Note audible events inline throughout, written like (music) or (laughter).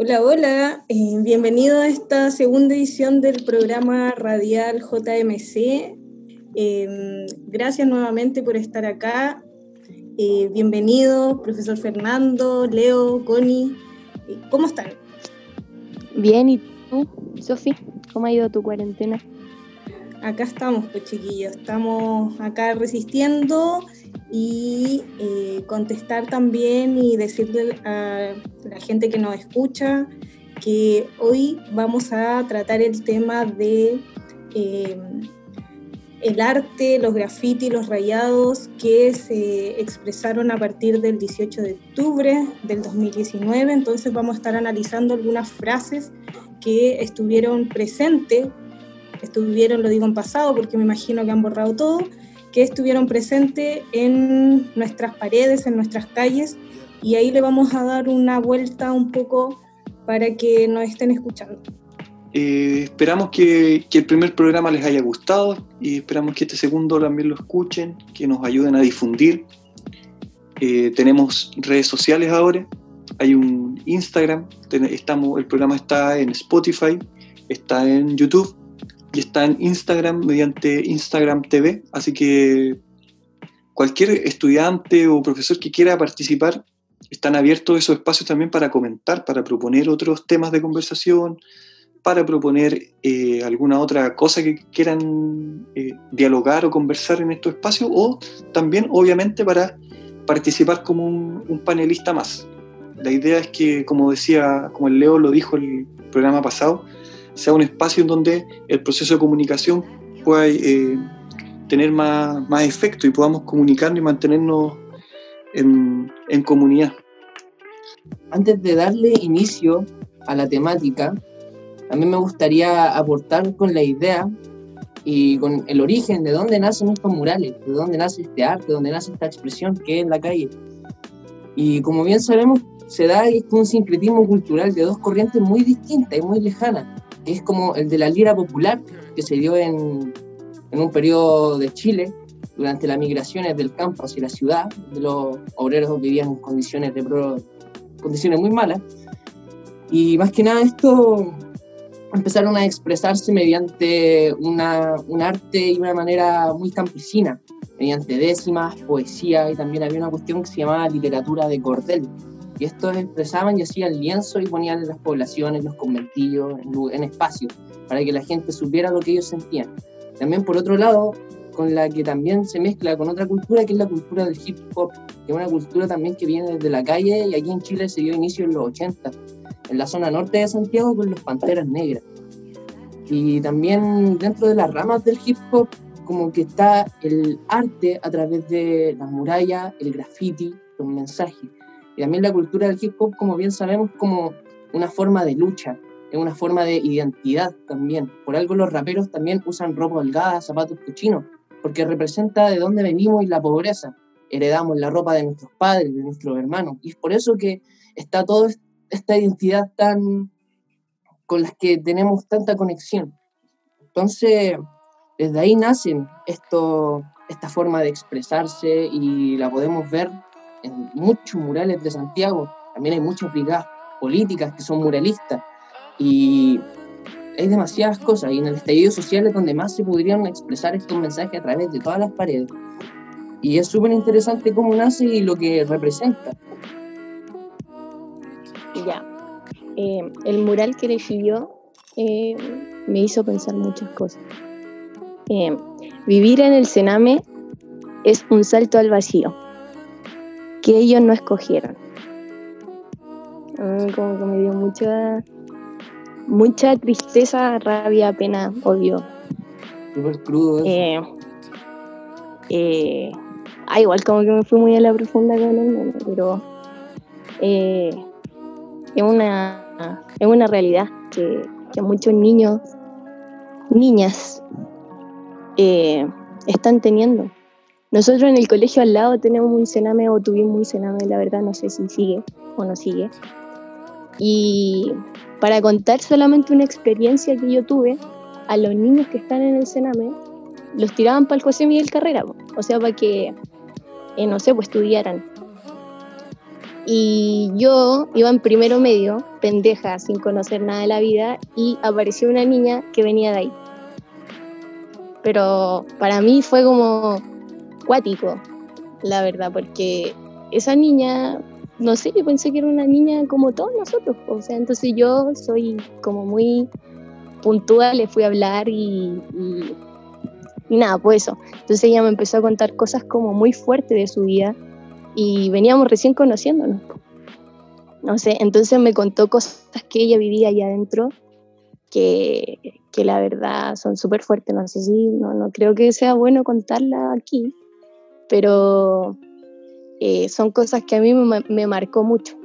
Hola, hola, eh, bienvenido a esta segunda edición del programa radial JMC. Em, gracias nuevamente por estar acá. Eh, bienvenido, profesor Fernando, Leo, Connie. Eh, ¿Cómo están? Bien, ¿y tú, Sofi? ¿Cómo ha ido tu cuarentena? Acá estamos, pues chiquillos, estamos acá resistiendo y eh, contestar también y decirle a la gente que nos escucha que hoy vamos a tratar el tema de eh, el arte, los grafitis, los rayados que se expresaron a partir del 18 de octubre del 2019. Entonces vamos a estar analizando algunas frases que estuvieron presentes, estuvieron, lo digo en pasado porque me imagino que han borrado todo, que estuvieron presentes en nuestras paredes, en nuestras calles, y ahí le vamos a dar una vuelta un poco para que nos estén escuchando. Eh, esperamos que, el primer programa les haya gustado y esperamos que este segundo también lo escuchen, que nos ayuden a difundir. Eh, tenemos redes sociales ahora, hay un Instagram, estamos, el programa está en Spotify, está en YouTube y está en Instagram mediante Instagram TV, así que cualquier estudiante o profesor que quiera participar, están abiertos esos espacios también para comentar, para proponer otros temas de conversación, para proponer eh, alguna otra cosa que quieran eh, dialogar o conversar en estos espacios, o también obviamente para participar como un, panelista más. La idea es que, como decía, como el Leo lo dijo el programa pasado, sea un espacio en donde el proceso de comunicación pueda eh, tener más, más, efecto y podamos comunicarnos y mantenernos en, en comunidad. Antes de darle inicio a la temática, a mí me gustaría aportar con la idea y con el origen de dónde nacen estos murales, de dónde nace este arte, de dónde nace esta expresión que es la calle. Y como bien sabemos, se da un sincretismo cultural de dos corrientes muy distintas y muy lejanas es como el de la lira popular que se dio en, en un periodo de Chile durante las migraciones del campo hacia la ciudad, de los obreros vivían en condiciones, de condiciones muy malas. Y más que nada esto empezaron a expresarse mediante una, un arte y una manera muy campesina, mediante décimas, poesía y también había una cuestión que se llamaba literatura de cordel, y estos expresaban y hacían lienzo y ponían en las poblaciones, los conventillos, en, en espacios, para que la gente supiera lo que ellos sentían. También por otro lado, con la que también se mezcla con otra cultura, que es la cultura del hip hop, que es una cultura también que viene desde la calle y aquí en Chile se dio inicio en los 80, en la zona norte de Santiago con los Panteras Negras. Y también dentro de las ramas del hip hop, como que está el arte a través de las murallas, el graffiti, los mensajes. Y también la cultura del hip hop, como bien sabemos, como una forma de lucha, es una forma de identidad también. Por algo los raperos también usan ropa holgada, zapatos cochinos, porque representa de dónde venimos y la pobreza. Heredamos la ropa de nuestros padres, de nuestros hermanos. Y es por eso que está toda esta identidad tan con las que tenemos tanta conexión. Entonces, desde ahí nacen esto, esta forma de expresarse y la podemos ver en muchos murales de Santiago. También hay muchas brigadas políticas que son muralistas. Y hay demasiadas cosas. Y en el estallido social es donde más se podrían expresar estos mensajes a través de todas las paredes. Y es súper interesante cómo nace y lo que representa. Ya. Eh, el mural que recibió eh, me hizo pensar muchas cosas. Eh, vivir en el Sename es un salto al vacío que ellos no escogieron. como que me dio mucha, mucha tristeza, rabia, pena, odio. Súper crudo. Eh, eh, ah, igual como que me fui muy a la profunda con el mundo, pero eh, es, una, es una realidad que, que muchos niños, niñas, eh, están teniendo. Nosotros en el colegio al lado tenemos un cename o tuvimos un cename, la verdad no sé si sigue o no sigue. Y para contar solamente una experiencia que yo tuve, a los niños que están en el cename los tiraban para el José Miguel Carrera, o sea, para que, eh, no sé, pues estudiaran. Y yo iba en primero medio, pendeja, sin conocer nada de la vida, y apareció una niña que venía de ahí. Pero para mí fue como cuático, la verdad, porque esa niña, no sé, yo pensé que era una niña como todos nosotros. O sea, entonces yo soy como muy puntual, le fui a hablar y, nada, pues eso. Entonces ella me empezó a contar cosas como muy fuertes de su vida y veníamos recién conociéndonos. No sé, entonces me contó cosas que ella vivía allá adentro que, que la verdad son súper fuertes. No sé si, no, no creo que sea bueno contarla aquí, pero eh, son cosas que a mí me, me marcó mucho.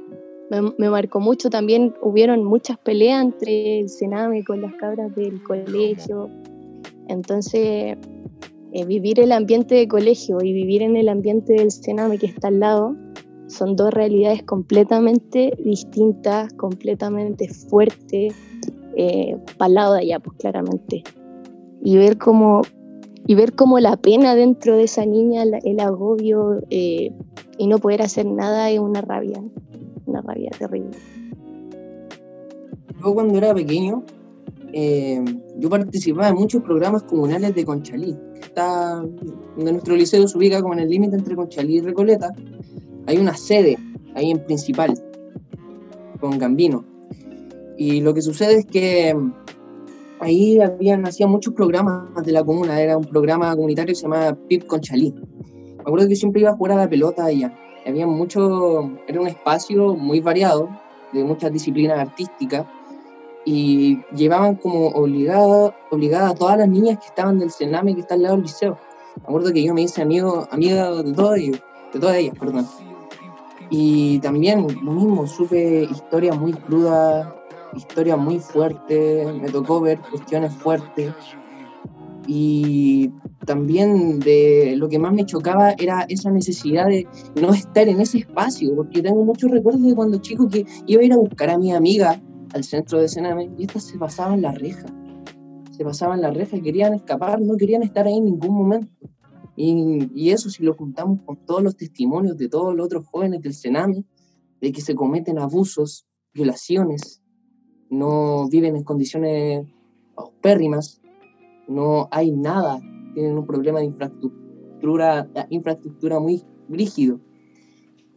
Me, me, marcó mucho también, hubieron muchas peleas entre el Sename con las cabras del colegio. Entonces, eh, vivir el ambiente de colegio y vivir en el ambiente del Sename que está al lado son dos realidades completamente distintas, completamente fuertes, eh, para el lado de allá, pues claramente. Y ver cómo, y ver cómo la pena dentro de esa niña, el, agobio eh, y no poder hacer nada es una rabia, una rabia terrible. Yo cuando era pequeño, eh, yo participaba en muchos programas comunales de Conchalí, que está donde nuestro liceo se ubica como en el límite entre Conchalí y Recoleta. Hay una sede ahí en principal, con Gambino. Y lo que sucede es que ahí habían, hacían muchos programas de la comuna, era un programa comunitario que se llamaba PIP Conchalí. Me acuerdo que siempre iba a jugar a la pelota allá. Había mucho, era un espacio muy variado, de muchas disciplinas artísticas, y llevaban como obligada, obligada a todas las niñas que estaban del Sename que está al lado del liceo. Me acuerdo que yo me hice amigo, amiga de todas ellas, de todas ellas, perdón. Y también lo mismo, supe historias muy crudas, historias muy fuertes, me tocó ver cuestiones fuertes. Y también de lo que más me chocaba era esa necesidad de no estar en ese espacio, porque tengo muchos recuerdos de cuando chico que iba a ir a buscar a mi amiga al centro de Sename y estas se pasaban la reja. Se pasaban la reja querían escapar, no querían estar ahí en ningún momento. Y, y, eso si lo juntamos con todos los testimonios de todos los otros jóvenes del Sename, de que se cometen abusos, violaciones, no viven en condiciones paupérrimas, no hay nada, tienen un problema de infraestructura, infraestructura muy rígido.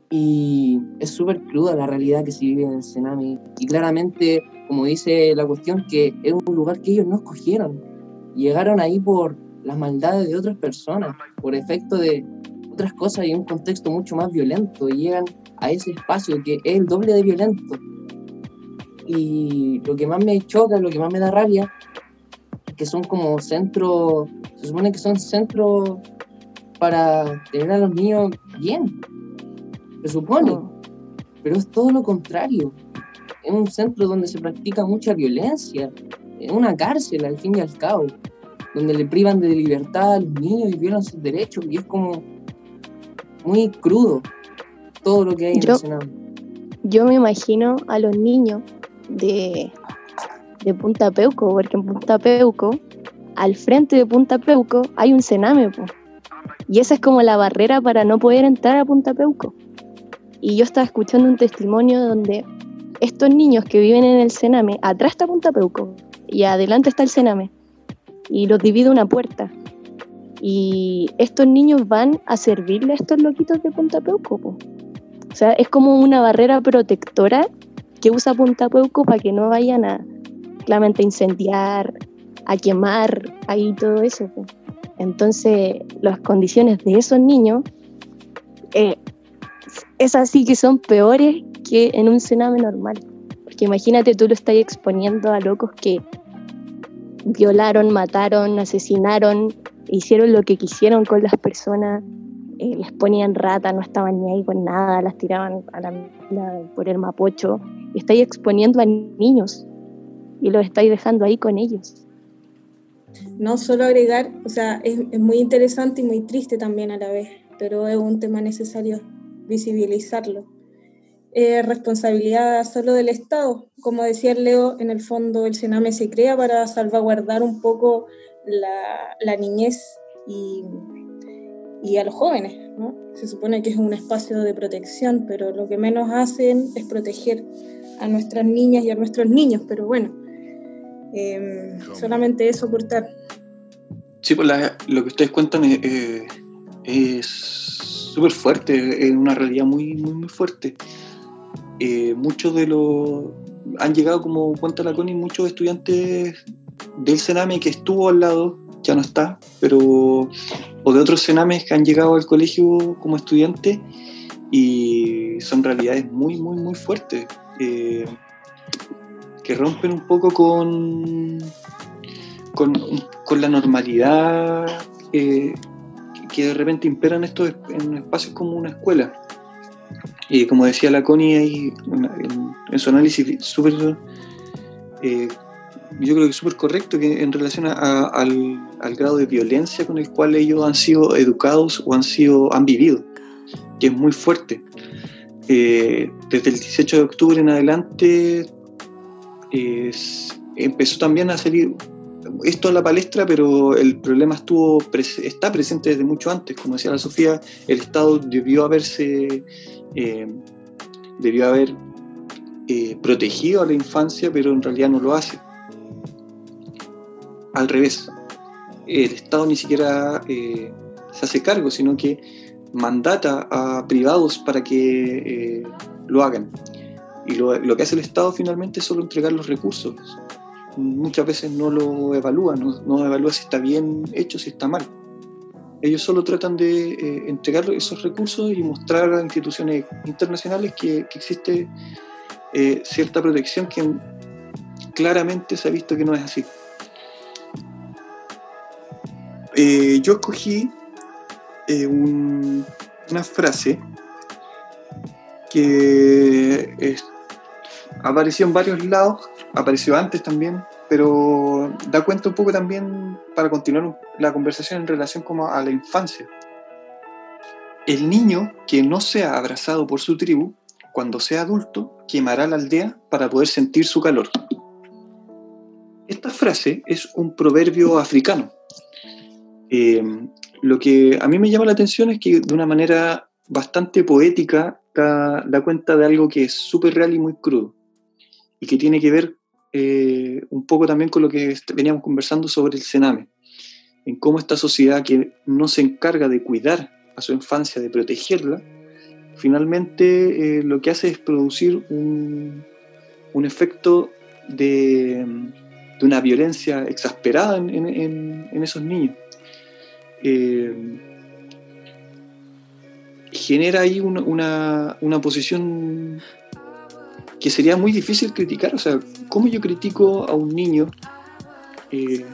Y es súper cruda la realidad que se vive en el Sename. Y claramente, como dice la cuestión, que es un lugar que ellos no escogieron. Llegaron ahí por las maldades de otras personas, por efecto de otras cosas y un contexto mucho más violento. Y llegan a ese espacio que es el doble de violento. Y lo que más me choca, lo que más me da rabia, es que son como centros, se supone que son centros para tener a los niños bien, se supone, pero es todo lo contrario. Es un centro donde se practica mucha violencia, es una cárcel al fin y al cabo, donde le privan de libertad a los niños y violan sus derechos, y es como muy crudo todo lo que hay yo, en el Senado. Yo me imagino a los niños de, de Punta Peuco, porque en Punta Peuco, al frente de Punta Peuco, hay un cename, y esa es como la barrera para no poder entrar a Punta Peuco. Y yo estaba escuchando un testimonio donde estos niños que viven en el Sename, atrás está Punta Peuco y adelante está el Sename, y los divide una puerta. Y estos niños van a servirle a estos loquitos de Punta Peuco. O sea, es como una barrera protectora usa Punta Peuco para que no vayan a claramente incendiar, a quemar ahí todo eso. Entonces, las condiciones de esos niños eh, es así que son peores que en un cename normal. Porque imagínate, tú lo estás exponiendo a locos que violaron, mataron, asesinaron, hicieron lo que quisieron con las personas, eh, les ponían rata, no estaban ni ahí con nada, las tiraban a la, la, por el mapocho. Y estáis exponiendo a niños y los estáis dejando ahí con ellos. No solo agregar, o sea, es, es muy interesante y muy triste también a la vez, pero es un tema necesario visibilizarlo. Eh, responsabilidad solo del Estado. Como decía Leo, en el fondo el Sename se crea para salvaguardar un poco la, la niñez y, y a los jóvenes, ¿no? Se supone que es un espacio de protección, pero lo que menos hacen es proteger a nuestras niñas y a nuestros niños, pero bueno, em, solamente eso aportar. Sí, pues lo que ustedes cuentan es súper fuerte, es una realidad muy, muy, muy fuerte. Eh, muchos de los... Han llegado, como cuenta la Connie, muchos estudiantes del Sename que estuvo al lado, ya no está, pero... o de otros Senames que han llegado al colegio como estudiantes y son realidades muy, muy, muy fuertes. Eh, que rompen un poco con, con, con la normalidad eh, que de repente imperan estos en espacios como una escuela. Y como decía la Connie ahí en, su análisis súper, eh, yo creo que súper correcto que en relación al, grado de violencia con el cual ellos han sido educados o han, sido, han vivido, que es muy fuerte. Eh, desde el 18 de octubre en adelante empezó también a salir esto en la palestra, pero el problema estuvo está presente desde mucho antes. Como decía la Sofía, el Estado debió haberse eh, debió haber eh, protegido a la infancia, pero en realidad no lo hace. Al revés, el Estado ni siquiera eh, se hace cargo, sino que mandata a privados para que lo hagan. Y lo, que hace el Estado finalmente es solo entregar los recursos muchas veces no lo evalúan, no, evalúa si está bien hecho, si está mal. Ellos solo tratan de eh, entregar esos recursos y mostrar a instituciones internacionales que, existe eh, cierta protección que claramente se ha visto que no es así. Eh, yo escogí una frase que apareció en varios lados apareció antes también, pero da cuenta un poco también para continuar la conversación en relación como a la infancia. El niño que no sea abrazado por su tribu, cuando sea adulto, quemará la aldea para poder sentir su calor. Esta frase es un proverbio africano. Eh, lo que a mí me llama la atención es que de una manera bastante poética da, cuenta de algo que es súper real y muy crudo y que tiene que ver eh, un poco también con lo que veníamos conversando sobre el Sename, en cómo esta sociedad que no se encarga de cuidar a su infancia, de protegerla, finalmente eh, lo que hace es producir un, efecto de, una violencia exasperada en, en esos niños. Eh, genera ahí una, una, posición que sería muy difícil criticar. O sea, ¿cómo yo critico a un niño eh,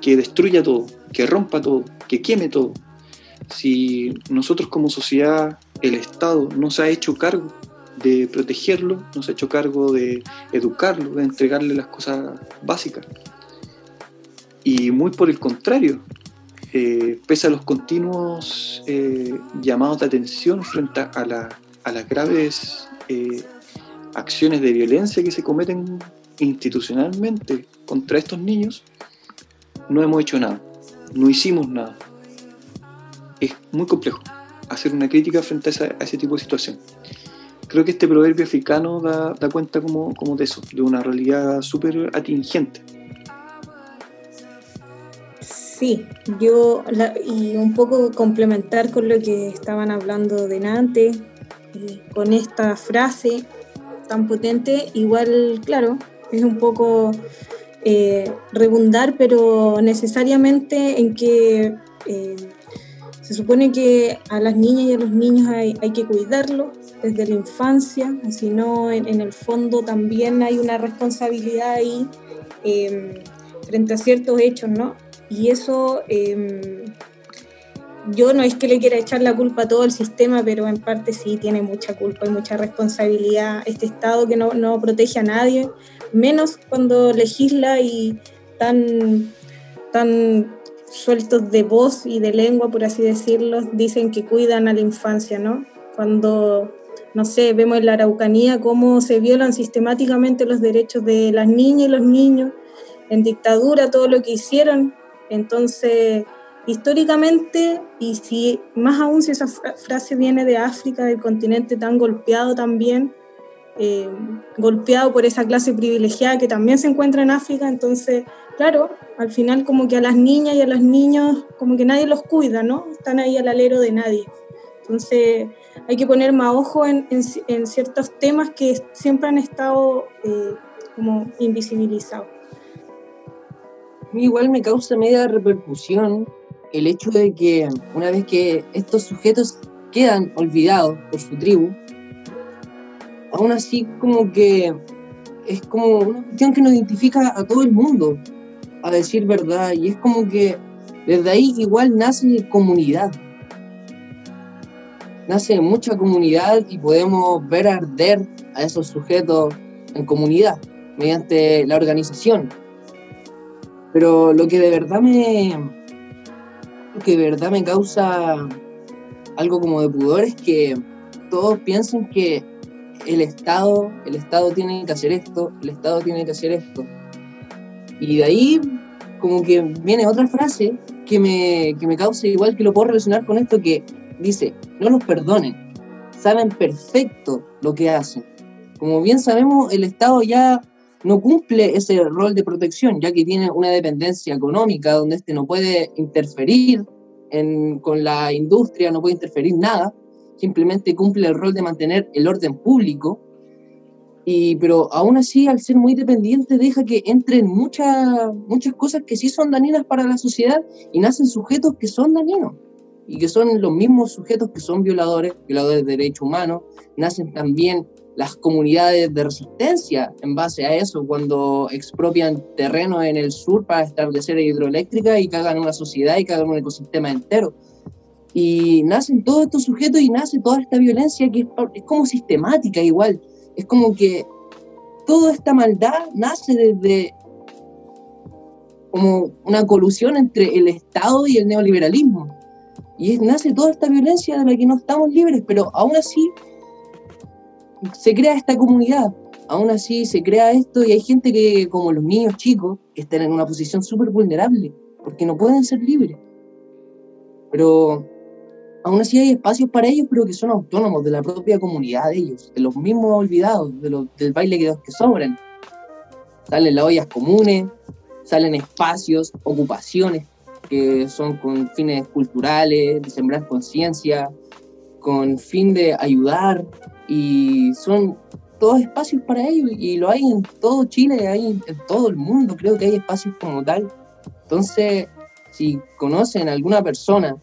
que destruya todo, que rompa todo, que queme todo? Si nosotros como sociedad, el Estado no se ha hecho cargo de protegerlo, no se ha hecho cargo de educarlo, de entregarle las cosas básicas. Y muy por el contrario, eh, pese a los continuos eh, llamados de atención frente a, la, a las graves acciones de violencia que se cometen institucionalmente contra estos niños, no hemos hecho nada, no hicimos nada. Es muy complejo hacer una crítica frente a, ese tipo de situación. Creo que este proverbio africano da, cuenta como, como, de eso, de una realidad súper atingente. Sí, yo y un poco complementar con lo que estaban hablando delante, eh, con esta frase tan potente, igual, claro, es un poco eh, rebundar, pero necesariamente en que eh, se supone que a las niñas y a los niños hay, hay que cuidarlos desde la infancia, si no, en, el fondo también hay una responsabilidad ahí em, frente a ciertos hechos, ¿no? Y eso em, yo no es que le quiera echar la culpa a todo el sistema, pero en parte sí tiene mucha culpa y mucha responsabilidad este Estado que no, no protege a nadie, menos cuando legisla y tan, tan sueltos de voz y de lengua, por así decirlo, dicen que cuidan a la infancia, ¿no? Cuando, no sé, vemos en la Araucanía cómo se violan sistemáticamente los derechos de las niñas y los niños, en dictadura todo lo que hicieron, entonces históricamente, y si más aún si esa frase viene de África, del continente tan golpeado también, eh, golpeado por esa clase privilegiada que también se encuentra en África, entonces, claro, al final como que a las niñas y a los niños como que nadie los cuida, ¿no? Están ahí al alero de nadie. Entonces hay que poner más ojo en, ciertos temas que siempre han estado eh, como invisibilizados. Mí igual me causa media repercusión el hecho de que una vez que estos sujetos quedan olvidados por su tribu, aún así como que es como una cuestión que nos identifica a todo el mundo, a decir verdad, y es como que desde ahí igual nace comunidad. Nace mucha comunidad y podemos ver arder a esos sujetos en comunidad mediante la organización. Pero lo que de verdad me, que de verdad me causa algo como de pudor es que todos piensan que el Estado, el Estado tiene que hacer esto, el Estado tiene que hacer esto. Y de ahí como que viene otra frase que me, que me causa igual que lo puedo relacionar con esto que dice, no los perdonen, saben perfecto lo que hacen. Como bien sabemos, el Estado ya no cumple ese rol de protección, ya que tiene una dependencia económica donde este no puede interferir con la industria, no puede interferir nada, simplemente cumple el rol de mantener el orden público, y, pero aún así, al ser muy dependiente, deja que entren muchas muchas cosas que sí son dañinas para la sociedad y nacen sujetos que son dañinos y que son los mismos sujetos que son violadores, violadores de derechos humanos, nacen también las comunidades de resistencia en base a eso, cuando expropian terreno en el sur para establecer hidroeléctrica y cagan una sociedad y cagan un ecosistema entero. Y nacen todos estos sujetos y nace toda esta violencia que es, como sistemática igual. Es como que toda esta maldad nace desde como una colusión entre el Estado y el neoliberalismo. Y nace toda esta violencia de la que no estamos libres, pero aún así se crea esta comunidad, aún así se crea esto y hay gente que, como los niños chicos, que están en una posición súper vulnerable, porque no pueden ser libres. Pero aún así hay espacios para ellos, pero que son autónomos de la propia comunidad de ellos, de los mismos olvidados, de del baile que, que sobran. Salen las ollas comunes, salen espacios, ocupaciones que son con fines culturales, de sembrar conciencia, con fin de ayudar, y son todos espacios para ello y lo hay en todo Chile, hay en todo el mundo, creo que hay espacios como tal. Entonces, si conocen a alguna persona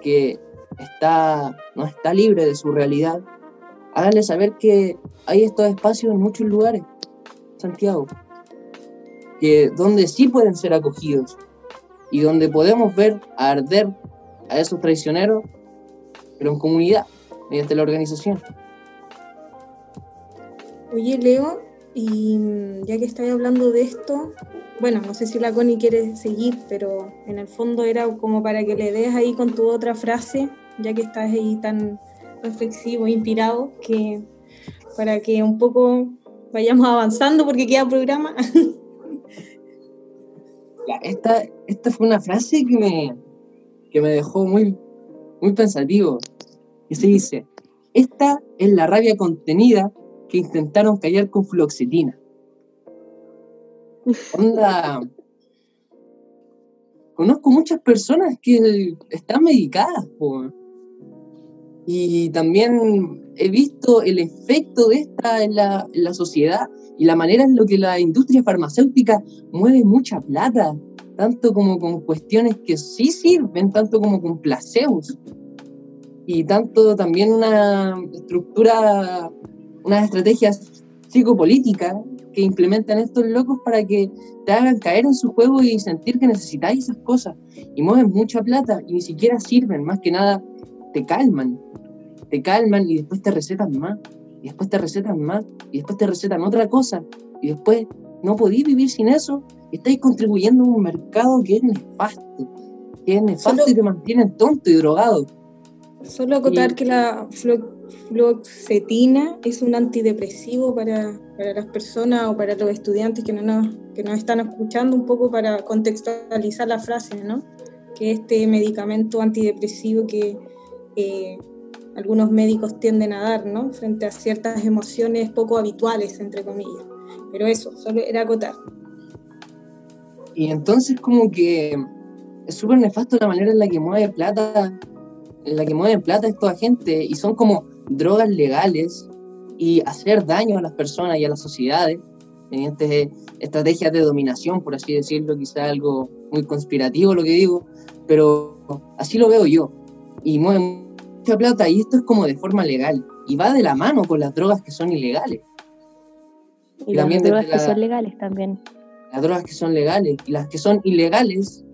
que está, no está libre de su realidad, háganle saber que hay estos espacios en muchos lugares, Santiago, que donde sí pueden ser acogidos y donde podemos ver arder a esos traicioneros, pero en comunidad, mediante la organización. Oye, Leo, y mm, ya que estás hablando de esto, bueno, no sé si la Connie quiere seguir, pero en el fondo era como para que le des ahí con tu otra frase, ya que estás ahí tan reflexivo, inspirado, que para que un poco vayamos avanzando porque queda programa. (laughs) esta, esta fue una frase que me, que me dejó muy, muy pensativo. Y se dice, esta es la rabia contenida que intentaron callar con fluoxetina. Onda. Conozco muchas personas que están medicadas, y también he visto el efecto de esta en la, en la sociedad y la manera en la que la industria farmacéutica mueve mucha plata, tanto como con cuestiones que sí sirven, tanto como con placebos, y tanto también una estructura unas estrategias psicopolíticas que implementan estos locos para que te hagan caer en su juego y sentir que necesitáis esas cosas. Y mueven mucha plata y ni siquiera sirven, más que nada te calman. Te calman y después te recetan más. Y después te recetan más. Y después te recetan otra cosa. Y después no podéis vivir sin eso. Y estáis contribuyendo a un mercado que es nefasto. Que es nefasto y te mantienen tonto y drogado. Solo acotar que la fluoxetina es un antidepresivo para, para, las personas o para los estudiantes que, no nos, que nos están escuchando un poco para contextualizar la frase, ¿no? que este medicamento antidepresivo que eh, algunos médicos tienden a dar, ¿no? Frente a ciertas emociones poco habituales, entre comillas. Pero eso, solo era acotar. Y entonces como que es súper nefasto la manera en la que mueve plata, en la que mueve plata esta gente, y son como drogas legales y hacer daño a las personas y a las sociedades mediante estrategias de dominación, por así decirlo, quizá algo muy conspirativo lo que digo, pero así lo veo yo. Y mueve mucha plata y esto es como de forma legal y va de la mano con las drogas que son ilegales. Y, las drogas que son legales también. Las drogas que son legales y las que son ilegales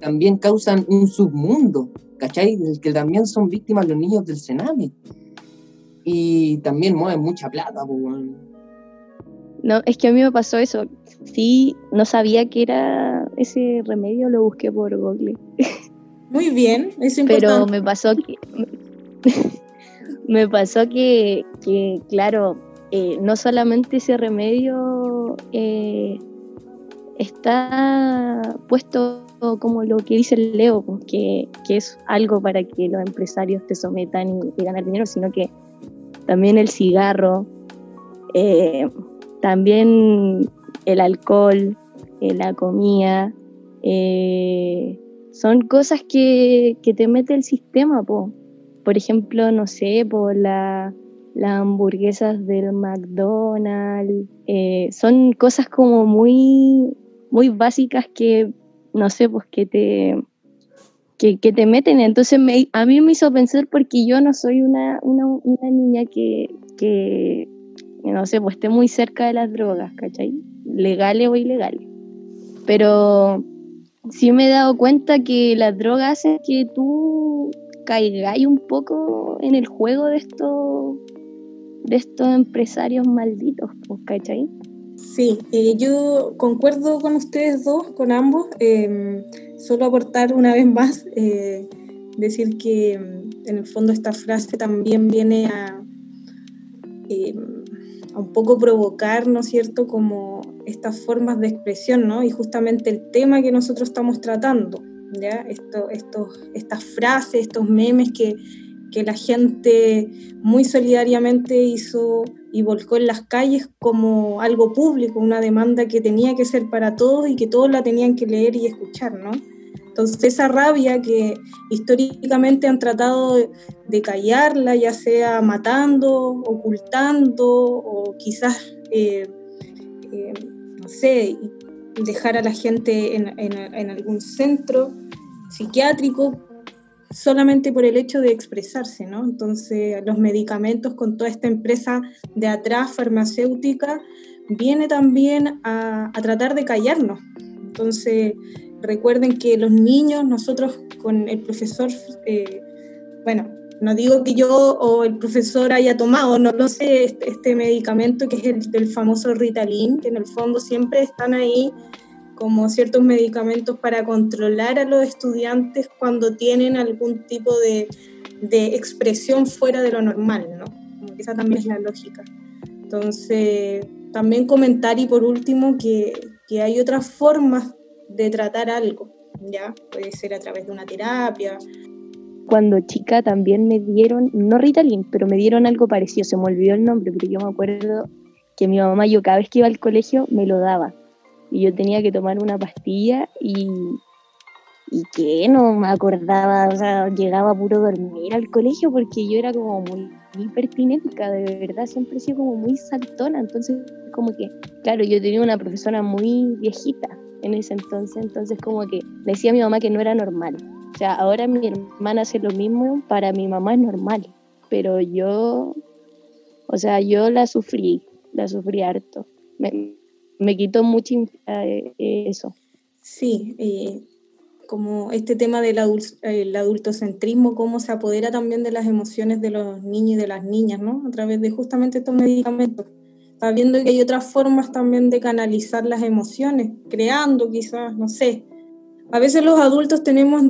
también causan un submundo, ¿cachai? Del que también son víctimas los niños del Sename. Y también mueven mucha plata, No, es que a mí me pasó eso. Sí, no sabía que era ese remedio, lo busqué por Google. (laughs) Muy bien, eso Pero me pasó que. (laughs) me pasó que, claro, eh, no solamente ese remedio eh, está puesto como lo que dice Leo, pues, que, es algo para que los empresarios te sometan y, ganar dinero, sino que también el cigarro, eh, también el alcohol, la comida, son cosas que, te mete el sistema, po. Por ejemplo, no sé, por la, las hamburguesas del McDonald's. Eh, son cosas como muy, muy básicas que, no sé, pues que te, que, te meten. Entonces a mí me hizo pensar porque yo no soy una, niña que, que, no sé, pues esté muy cerca de las drogas, ¿cachai? Legales o ilegales. Pero sí me he dado cuenta que las drogas hacen que tú caigáis un poco en el juego de estos de estos empresarios malditos, pues, ¿cachai? Sí, eh, yo concuerdo con ustedes dos, con ambos. Em, solo aportar una vez más, eh, decir que em, en el fondo esta frase también viene a, em, a un poco provocar, ¿no es cierto?, como estas formas de expresión, ¿no? Y justamente el tema que nosotros estamos tratando, ¿ya? Esto, estas frases, estos memes que, que la gente muy solidariamente hizo y volcó en las calles como algo público, una demanda que tenía que ser para todos y que todos la tenían que leer y escuchar, ¿no? Entonces esa rabia que históricamente han tratado de, callarla, ya sea matando, ocultando o quizás eh, eh, sé, dejar a la gente en, algún centro psiquiátrico solamente por el hecho de expresarse, ¿no? Entonces, los medicamentos con toda esta empresa de atrás farmacéutica viene también a, tratar de callarnos. Entonces, recuerden que los niños, nosotros con el profesor, eh, bueno, no digo que yo o el profesor haya tomado, no lo sé, este, este, medicamento que es el del famoso Ritalin, que en el fondo siempre están ahí como ciertos medicamentos para controlar a los estudiantes cuando tienen algún tipo de, de expresión fuera de lo normal, ¿no? esa también es la lógica. Entonces, también comentar y por último que, que hay otras formas de tratar algo, ¿ya? Puede ser a través de una terapia, cuando chica también me dieron, no Ritalin, pero me dieron algo parecido, se me olvidó el nombre, pero yo me acuerdo que mi mamá, yo cada vez que iba al colegio, me lo daba. Y yo tenía que tomar una pastilla y, y que no me acordaba, o sea, llegaba puro dormir al colegio porque yo era como muy hipertinética, de verdad, siempre he sido como muy saltona, entonces como que, claro, yo tenía una profesora muy viejita en ese entonces, entonces como que decía a mi mamá que no era normal, o sea, ahora mi hermana hace lo mismo, para mi mamá es normal, pero yo, o sea, yo la sufrí, la sufrí harto. Me quitó mucho eh, eso. Sí, eh, como este tema del el adultocentrismo, cómo se apodera también de las emociones de los niños y de las niñas, ¿no? A través de justamente estos medicamentos. Está viendo que hay otras formas también de canalizar las emociones, creando quizás, no sé, a veces los adultos tenemos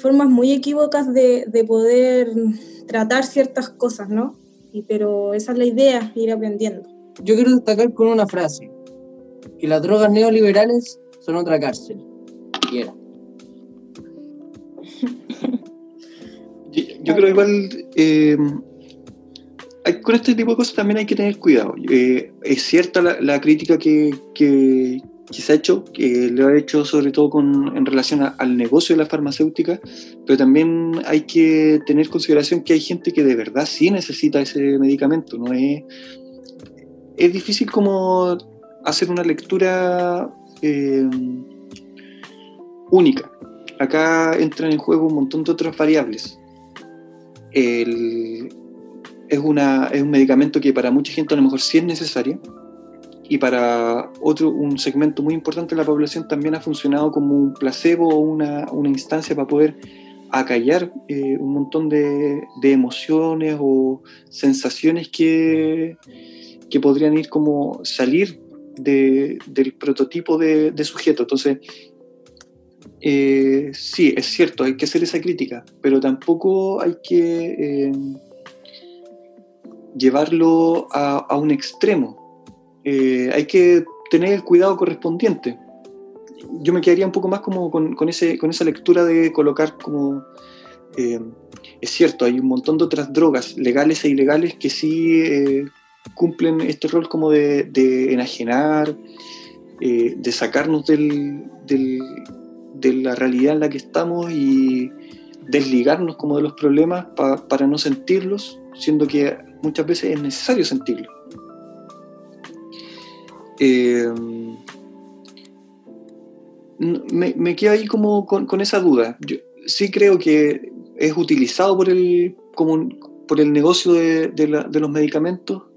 formas muy equívocas de, poder tratar ciertas cosas, ¿no? Y, pero esa es la idea, ir aprendiendo. Yo quiero destacar con una frase, que las drogas neoliberales son otra cárcel. (laughs) Yo, creo igual, eh, con este tipo de cosas también hay que tener cuidado. Eh, es cierta la, crítica que, que, se ha hecho, que lo ha hecho sobre todo con, en relación al negocio de la farmacéutica, pero también hay que tener consideración que hay gente que de verdad sí necesita ese medicamento. ¿no? Es, es difícil como hacer una lectura eh, única. Acá entran en juego un montón de otras variables. es, una, es un medicamento que para mucha gente a lo mejor sí es necesario y para otro, un segmento muy importante de la población también ha funcionado como un placebo o una, una instancia para poder acallar eh, un montón de, de, emociones o sensaciones que, que podrían ir como salir del prototipo de, sujeto. Entonces, eh, sí, es cierto, hay que hacer esa crítica, pero tampoco hay que eh, llevarlo a, un extremo. Eh, hay que tener el cuidado correspondiente. Yo me quedaría un poco más como con, esa lectura de colocar como... es cierto, hay un montón de otras drogas legales e ilegales que sí cumplen este rol como de, enajenar, eh, de sacarnos del, de la realidad en la que estamos y desligarnos como de los problemas para no sentirlos, siendo que muchas veces es necesario sentirlos. Eh, me, me, quedo ahí como con, esa duda. Yo sí creo que es utilizado por el, como, por el negocio de, de los medicamentos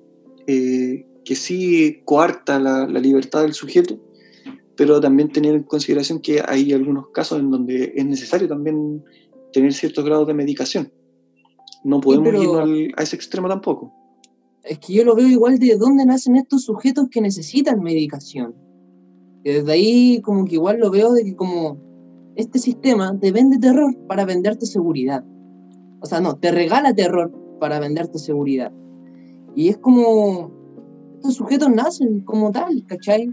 eh, que sí coarta la, libertad del sujeto, pero también tener en consideración que hay algunos casos en donde es necesario también tener ciertos grados de medicación. No podemos ir a ese extremo tampoco. Es que yo lo veo igual de dónde nacen estos sujetos que necesitan medicación. Y desde ahí como que igual lo veo de que como este sistema te vende terror para venderte seguridad. O sea, no, te regala terror para venderte seguridad. Y es como, estos sujetos nacen como tal, ¿cachai?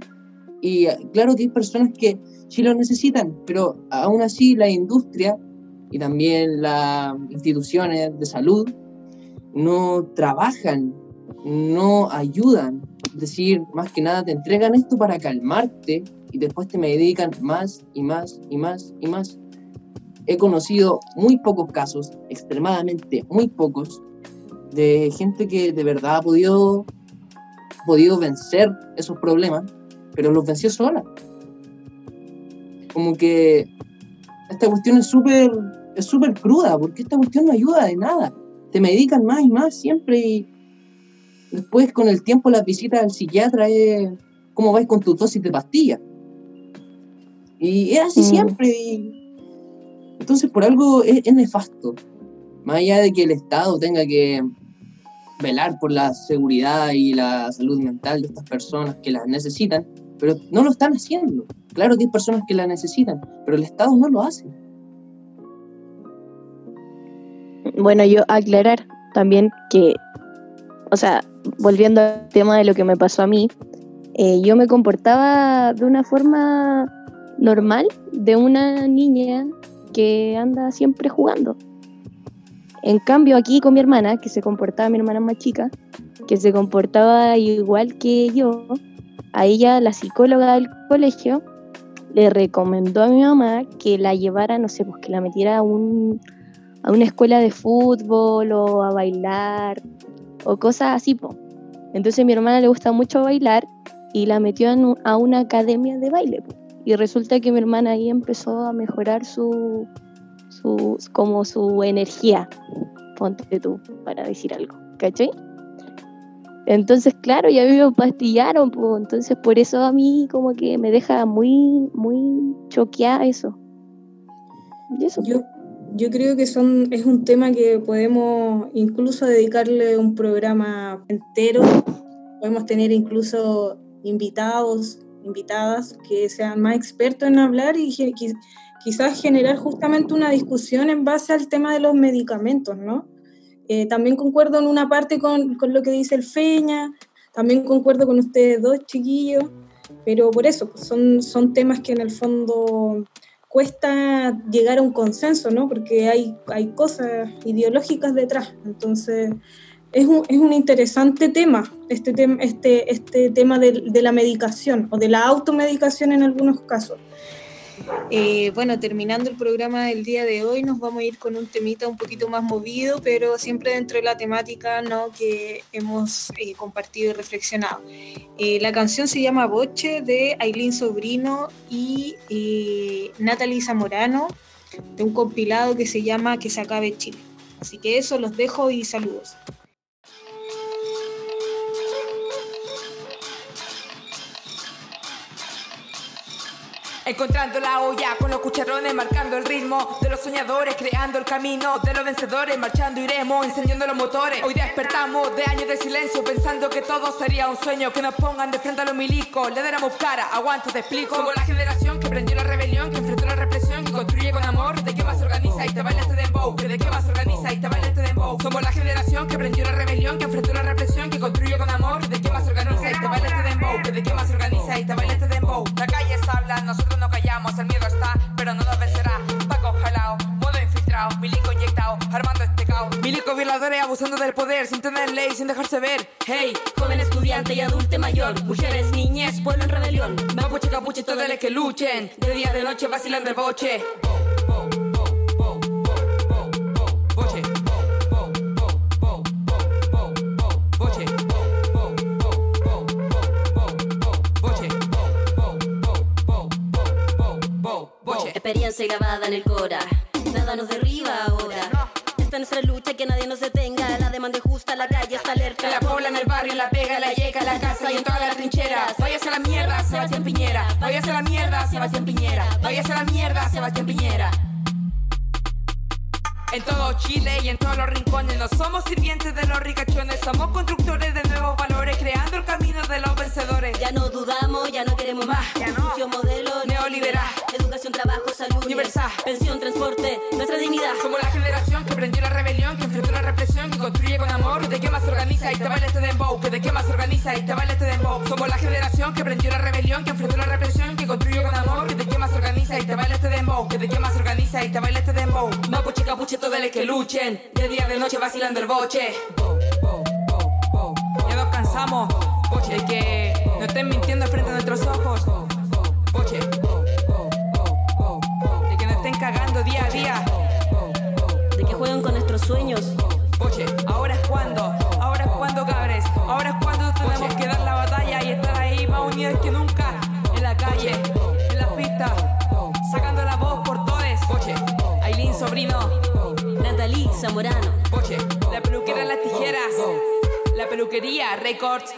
Y claro que hay personas que sí lo necesitan, pero aún así la industria y también las instituciones de salud no trabajan, no ayudan. Es decir, más que nada te entregan esto para calmarte y después te medican más y más y más y más. He conocido muy pocos casos, extremadamente muy pocos, de gente que de verdad ha podido, podido vencer esos problemas, pero los venció sola. Como que esta cuestión es súper es súper cruda, porque esta cuestión no ayuda de nada. Te medican más y más siempre y después con el tiempo la visita al psiquiatra es cómo vais con tu dosis de pastilla. Y es así mm. siempre. entonces por algo es nefasto. Más allá de que el Estado tenga que velar por la seguridad y la salud mental de estas personas que las necesitan, pero no lo están haciendo. Claro que hay personas que la necesitan, pero el Estado no lo hace. Bueno, yo aclarar también que, o sea, volviendo al tema de lo que me pasó a mí, eh, yo me comportaba de una forma normal de una niña que anda siempre jugando. En cambio, aquí con mi hermana, que se comportaba, mi hermana más chica, que se comportaba igual que yo, a ella, la psicóloga del colegio, le recomendó a mi mamá que la llevara, no sé, pues que la metiera a, un, a una escuela de fútbol o a bailar o cosas así. Po. Entonces mi hermana le gusta mucho bailar y la metió a una academia de baile. Y resulta que mi hermana ahí empezó a mejorar su, como su energía, ponte tú, para decir algo, ¿cachai? Entonces, claro, ya me pastillaron, pues, entonces por eso a mí como que me deja muy, muy choqueada eso. eso yo, yo creo que son, es un tema que podemos incluso dedicarle un programa entero, podemos tener incluso invitados, invitadas que sean más expertos en hablar y quizás generar justamente una discusión en base al tema de los medicamentos, ¿no? Eh, también concuerdo en una parte con, con, lo que dice el Feña, también concuerdo con ustedes dos chiquillos, pero por eso, pues, son, son temas que en el fondo cuesta llegar a un consenso, ¿no? Porque hay, hay cosas ideológicas detrás. Entonces, es un, es un interesante tema, este, este, este tema de, de la medicación o de la automedicación en algunos casos. Eh, bueno, terminando el programa del día de hoy, nos vamos a ir con un temita un poquito más movido, pero siempre dentro de la temática ¿no? que hemos eh, compartido y reflexionado. Eh, la canción se llama Boche de Aileen Sobrino y Natalie Zamorano, de un compilado que se llama Que se acabe Chile. Así que eso, los dejo y saludos. Encontrando la olla con los cucharones, marcando el ritmo de los soñadores, creando el camino de los vencedores, marchando iremos, encendiendo los motores. Hoy despertamos de años de silencio, pensando que todo sería un sueño, que nos pongan de frente a los milicos, le daremos cara, aguanto, te explico. Somos la generación que prendió la rebelión, que enfrentó la represión, que construye con amor, de qué se organiza y te baila este dembow, que de qué organiza y te baila este dembow. Somos la generación que prendió la rebelión, que enfrentó la represión, que construye con amor, de qué se organiza y te baila este dembow, de qué organiza y te baila callamos, el miedo está, pero no nos vencerá. Paco jalao, modo infiltrado, milico inyectado, armando este caos. Milico violadores abusando del poder, sin tener ley, sin dejarse ver. Hey, joven estudiante y adulte mayor, mujeres, niñez, pueblo en rebelión. Mapuche, capuche, todos los que luchen, de día, de noche, vacilando el boche. Boche. Experiencia grabada en el Cora. Nada nos derriba ahora. Esta es nuestra lucha, que nadie nos detenga. La demanda es justa, la calle está alerta. La pobla en el barrio, la pega, la llega, la casa y en todas las trincheras. Váyase a la mierda, Sebastián Piñera. Váyase a la mierda, Sebastián Piñera. Váyase a la mierda, Sebastián Piñera. En todo Chile y en todos los rincones no somos sirvientes de los ricachones, somos constructores de nuevos valores, creando el camino de los vencedores. Ya no dudamos, ya no queremos más. Ya Un no. sucio modelo Neoliberal. Educación, trabajo, salud. Universal. Pensión, transporte, nuestra dignidad. Somos la generación que prendió la rebelión, que enfrentó la represión, que construye con amor, que de qué más se organiza y te baila este dembow, que de qué más se organiza y te baila este dembow. Somos la generación que prendió la rebelión, que enfrentó la represión, que construye con amor, que de qué más se organiza y te baila que más organiza y te baila este dembow. Mapuche, capuche, todos los que luchen, de día, de noche vacilando el boche. Ya nos cansamos, boche, de que no estén mintiendo frente a nuestros ojos. Boche. De que nos estén cagando día a día. De que jueguen con nuestros sueños. Boche, ahora es cuando, ahora es cuando cabres, ahora es cuando tenemos que dar la batalla y estar ahí más unidos que nunca, en la calle, en las pistas, Boche, Aileen Sobrino, Natalie Zamorano. Boche, la peluquera las tijeras, la peluquería Records.